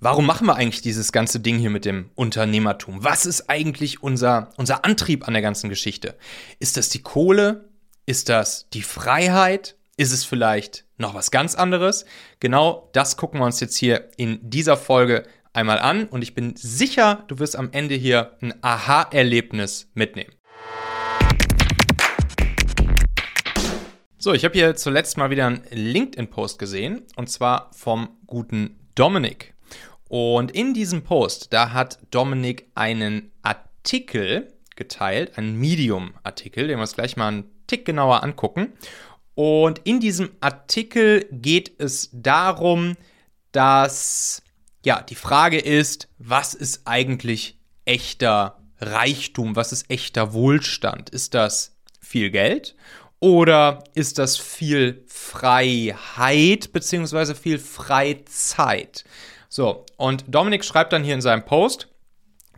Warum machen wir eigentlich dieses ganze Ding hier mit dem Unternehmertum? Was ist eigentlich unser, unser Antrieb an der ganzen Geschichte? Ist das die Kohle? Ist das die Freiheit? Ist es vielleicht noch was ganz anderes? Genau das gucken wir uns jetzt hier in dieser Folge einmal an und ich bin sicher, du wirst am Ende hier ein Aha-Erlebnis mitnehmen. So, ich habe hier zuletzt mal wieder einen LinkedIn-Post gesehen und zwar vom guten Dominik. Und in diesem Post, da hat Dominik einen Artikel geteilt, einen Medium-Artikel, den wir uns gleich mal einen Tick genauer angucken. Und in diesem Artikel geht es darum, dass ja, die Frage ist, was ist eigentlich echter Reichtum? Was ist echter Wohlstand? Ist das viel Geld oder ist das viel Freiheit bzw. viel Freizeit? So, und Dominik schreibt dann hier in seinem Post,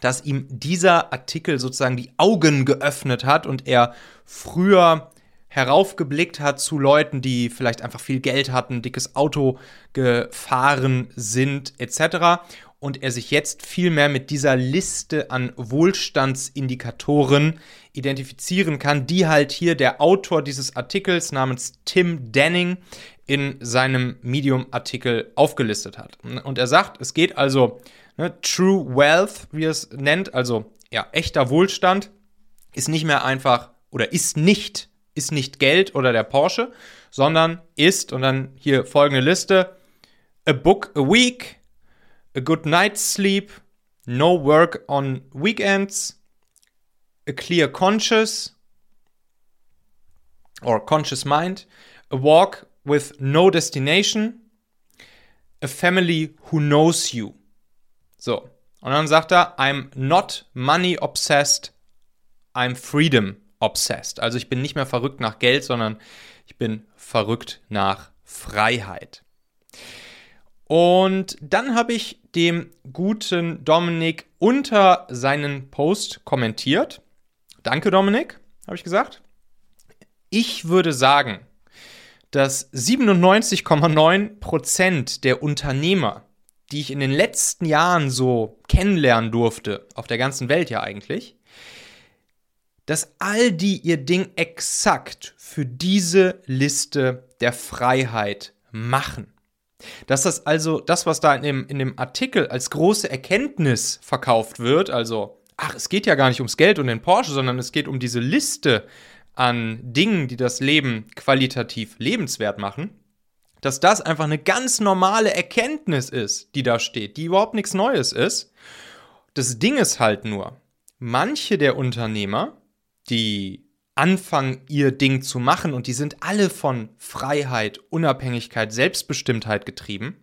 dass ihm dieser Artikel sozusagen die Augen geöffnet hat und er früher heraufgeblickt hat zu Leuten, die vielleicht einfach viel Geld hatten, dickes Auto gefahren sind etc. Und er sich jetzt viel mehr mit dieser Liste an Wohlstandsindikatoren identifizieren kann, die halt hier der Autor dieses Artikels namens Tim Denning in seinem Medium-Artikel aufgelistet hat. Und er sagt, es geht also ne, True Wealth, wie er es nennt, also ja, echter Wohlstand, ist nicht mehr einfach oder ist nicht, ist nicht Geld oder der Porsche, sondern ist, und dann hier folgende Liste, a book a week, a good night's sleep, no work on weekends, a clear conscience or conscious mind, a walk with no destination, a family who knows you. So. Und dann sagt er, I'm not money obsessed, I'm freedom obsessed. Also ich bin nicht mehr verrückt nach Geld, sondern ich bin verrückt nach Freiheit. Und dann habe ich dem guten Dominik unter seinen Post kommentiert. Danke, Dominik, habe ich gesagt. Ich würde sagen, dass 97,9% der Unternehmer, die ich in den letzten Jahren so kennenlernen durfte, auf der ganzen Welt ja eigentlich, dass all die ihr Ding exakt für diese Liste der Freiheit machen. Dass das also, das, was da in dem, in dem Artikel als große Erkenntnis verkauft wird, also, ach, es geht ja gar nicht ums Geld und den Porsche, sondern es geht um diese Liste an Dingen, die das Leben qualitativ lebenswert machen, dass das einfach eine ganz normale Erkenntnis ist, die da steht, die überhaupt nichts Neues ist. Das Ding ist halt nur, manche der Unternehmer, die anfangen, ihr Ding zu machen, und die sind alle von Freiheit, Unabhängigkeit, Selbstbestimmtheit getrieben,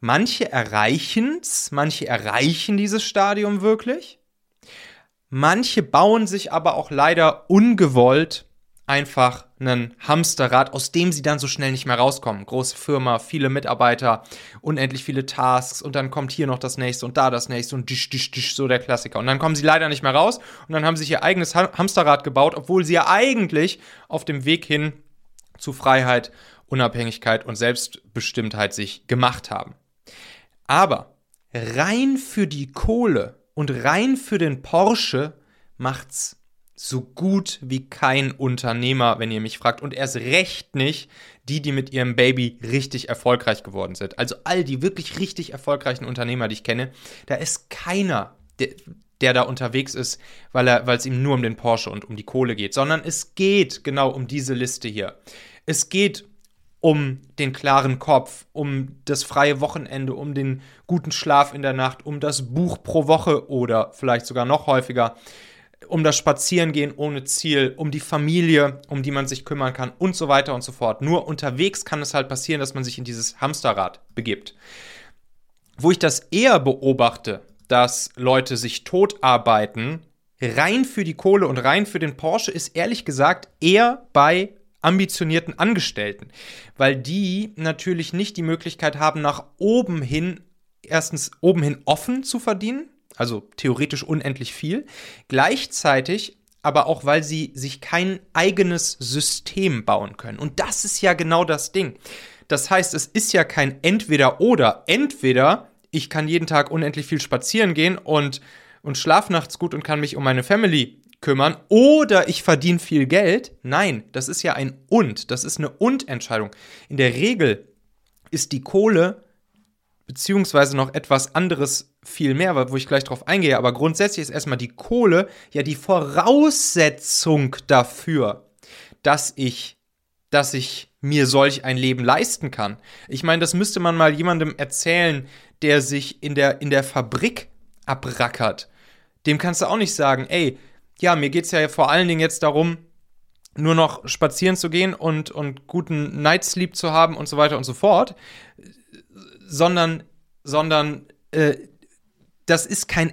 manche erreichen es, manche erreichen dieses Stadium wirklich, Manche bauen sich aber auch leider ungewollt einfach einen Hamsterrad, aus dem sie dann so schnell nicht mehr rauskommen. Große Firma, viele Mitarbeiter, unendlich viele Tasks und dann kommt hier noch das nächste und da das nächste und disch, disch, disch, so der Klassiker. Und dann kommen sie leider nicht mehr raus und dann haben sie sich ihr eigenes Hamsterrad gebaut, obwohl sie ja eigentlich auf dem Weg hin zu Freiheit, Unabhängigkeit und Selbstbestimmtheit sich gemacht haben. Aber rein für die Kohle und rein für den Porsche macht's so gut wie kein Unternehmer, wenn ihr mich fragt. Und erst recht nicht die, die mit ihrem Baby richtig erfolgreich geworden sind. Also all die wirklich richtig erfolgreichen Unternehmer, die ich kenne, da ist keiner, der, der da unterwegs ist, weil es ihm nur um den Porsche und um die Kohle geht, sondern es geht genau um diese Liste hier. Es geht um den klaren Kopf, um das freie Wochenende, um den guten Schlaf in der Nacht, um das Buch pro Woche oder vielleicht sogar noch häufiger, um das Spazierengehen ohne Ziel, um die Familie, um die man sich kümmern kann und so weiter und so fort. Nur unterwegs kann es halt passieren, dass man sich in dieses Hamsterrad begibt. Wo ich das eher beobachte, dass Leute sich totarbeiten, rein für die Kohle und rein für den Porsche, ist ehrlich gesagt eher bei ambitionierten Angestellten, weil die natürlich nicht die Möglichkeit haben, nach oben hin, erstens oben hin offen zu verdienen, also theoretisch unendlich viel, gleichzeitig aber auch, weil sie sich kein eigenes System bauen können. Und das ist ja genau das Ding. Das heißt, es ist ja kein Entweder oder. Entweder ich kann jeden Tag unendlich viel spazieren gehen und, und schlaf nachts gut und kann mich um meine Family kümmern oder ich verdiene viel Geld. Nein, das ist ja ein Und. Das ist eine Und-Entscheidung. In der Regel ist die Kohle beziehungsweise noch etwas anderes viel mehr, wo ich gleich drauf eingehe. Aber grundsätzlich ist erstmal die Kohle ja die Voraussetzung dafür, dass ich, dass ich mir solch ein Leben leisten kann. Ich meine, das müsste man mal jemandem erzählen, der sich in der, in der Fabrik abrackert. Dem kannst du auch nicht sagen, ey, ja, mir geht es ja vor allen Dingen jetzt darum, nur noch spazieren zu gehen und, und guten Night Sleep zu haben und so weiter und so fort, sondern, sondern äh, das ist kein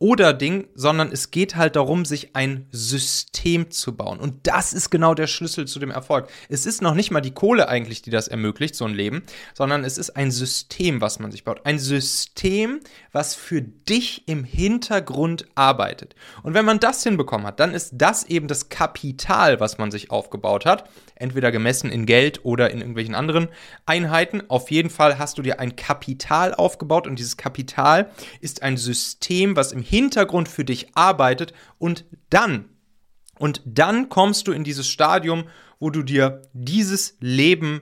Entweder-Oder-Ding, sondern es geht halt darum, sich ein System zu bauen. Und das ist genau der Schlüssel zu dem Erfolg. Es ist noch nicht mal die Kohle eigentlich, die das ermöglicht, so ein Leben, sondern es ist ein System, was man sich baut. Ein System, was für dich im Hintergrund arbeitet. Und wenn man das hinbekommen hat, dann ist das eben das Kapital, was man sich aufgebaut hat. Entweder gemessen in Geld oder in irgendwelchen anderen Einheiten. Auf jeden Fall hast du dir ein Kapital aufgebaut und dieses Kapital ist ist ein System, was im Hintergrund für dich arbeitet und dann, und dann kommst du in dieses Stadium, wo du dir dieses Leben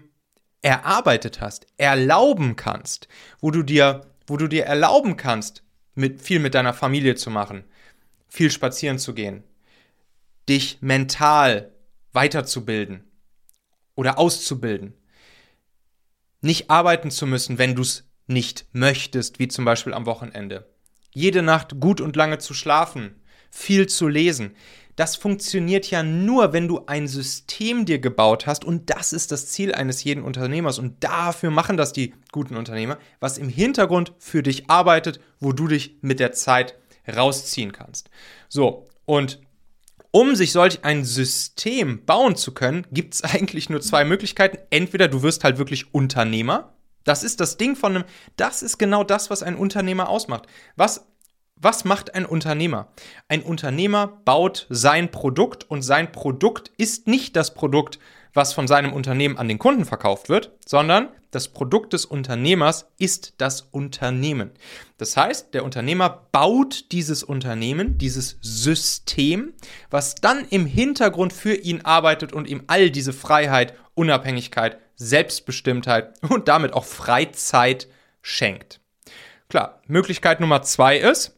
erarbeitet hast, erlauben kannst, wo du dir, wo du dir erlauben kannst, mit, viel mit deiner Familie zu machen, viel spazieren zu gehen, dich mental weiterzubilden oder auszubilden, nicht arbeiten zu müssen, wenn du es nicht möchtest, wie zum Beispiel am Wochenende. Jede Nacht gut und lange zu schlafen, viel zu lesen. Das funktioniert ja nur, wenn du ein System dir gebaut hast und das ist das Ziel eines jeden Unternehmers und dafür machen das die guten Unternehmer, was im Hintergrund für dich arbeitet, wo du dich mit der Zeit rausziehen kannst. So, und um sich solch ein System bauen zu können, gibt es eigentlich nur zwei Möglichkeiten. Entweder du wirst halt wirklich Unternehmer, das ist das Ding von einem, das ist genau das, was ein Unternehmer ausmacht. Was, was macht ein Unternehmer? Ein Unternehmer baut sein Produkt und sein Produkt ist nicht das Produkt, was von seinem Unternehmen an den Kunden verkauft wird, sondern das Produkt des Unternehmers ist das Unternehmen. Das heißt, der Unternehmer baut dieses Unternehmen, dieses System, was dann im Hintergrund für ihn arbeitet und ihm all diese Freiheit, Unabhängigkeit, Selbstbestimmtheit und damit auch Freizeit schenkt. Klar, Möglichkeit Nummer zwei ist,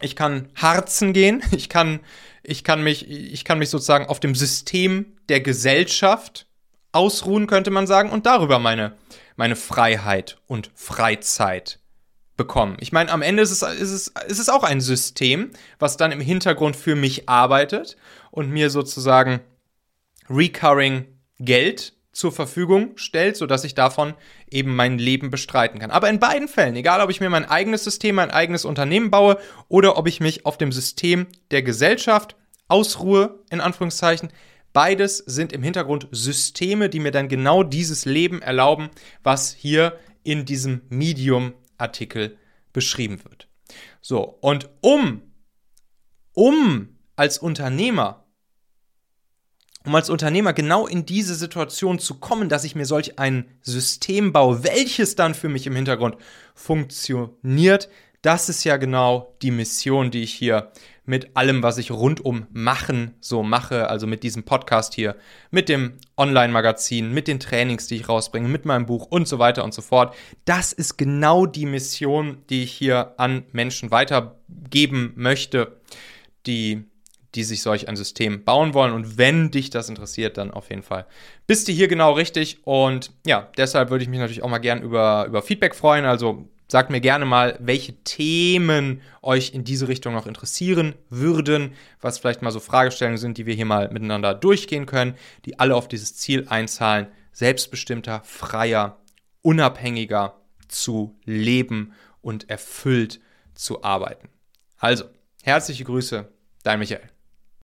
ich kann harzen gehen, ich kann, ich kann, mich, ich kann mich sozusagen auf dem System der Gesellschaft ausruhen, könnte man sagen, und darüber meine, meine Freiheit und Freizeit bekommen. Ich meine, am Ende ist es, ist, es, ist es auch ein System, was dann im Hintergrund für mich arbeitet und mir sozusagen recurring Geld zur Verfügung stellt, sodass ich davon eben mein Leben bestreiten kann. Aber in beiden Fällen, egal ob ich mir mein eigenes System, mein eigenes Unternehmen baue oder ob ich mich auf dem System der Gesellschaft ausruhe, in Anführungszeichen, beides sind im Hintergrund Systeme, die mir dann genau dieses Leben erlauben, was hier in diesem Medium-Artikel beschrieben wird. So, und um, um als Unternehmer um als Unternehmer genau in diese Situation zu kommen, dass ich mir solch ein System baue, welches dann für mich im Hintergrund funktioniert. Das ist ja genau die Mission, die ich hier mit allem, was ich rundum machen, so mache, also mit diesem Podcast hier, mit dem Online-Magazin, mit den Trainings, die ich rausbringe, mit meinem Buch und so weiter und so fort. Das ist genau die Mission, die ich hier an Menschen weitergeben möchte, die die sich solch ein System bauen wollen. Und wenn dich das interessiert, dann auf jeden Fall bist du hier genau richtig. Und ja, deshalb würde ich mich natürlich auch mal gern über, über Feedback freuen. Also sagt mir gerne mal, welche Themen euch in diese Richtung noch interessieren würden, was vielleicht mal so Fragestellungen sind, die wir hier mal miteinander durchgehen können, die alle auf dieses Ziel einzahlen, selbstbestimmter, freier, unabhängiger zu leben und erfüllt zu arbeiten. Also, herzliche Grüße, dein Michael.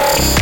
Thank you.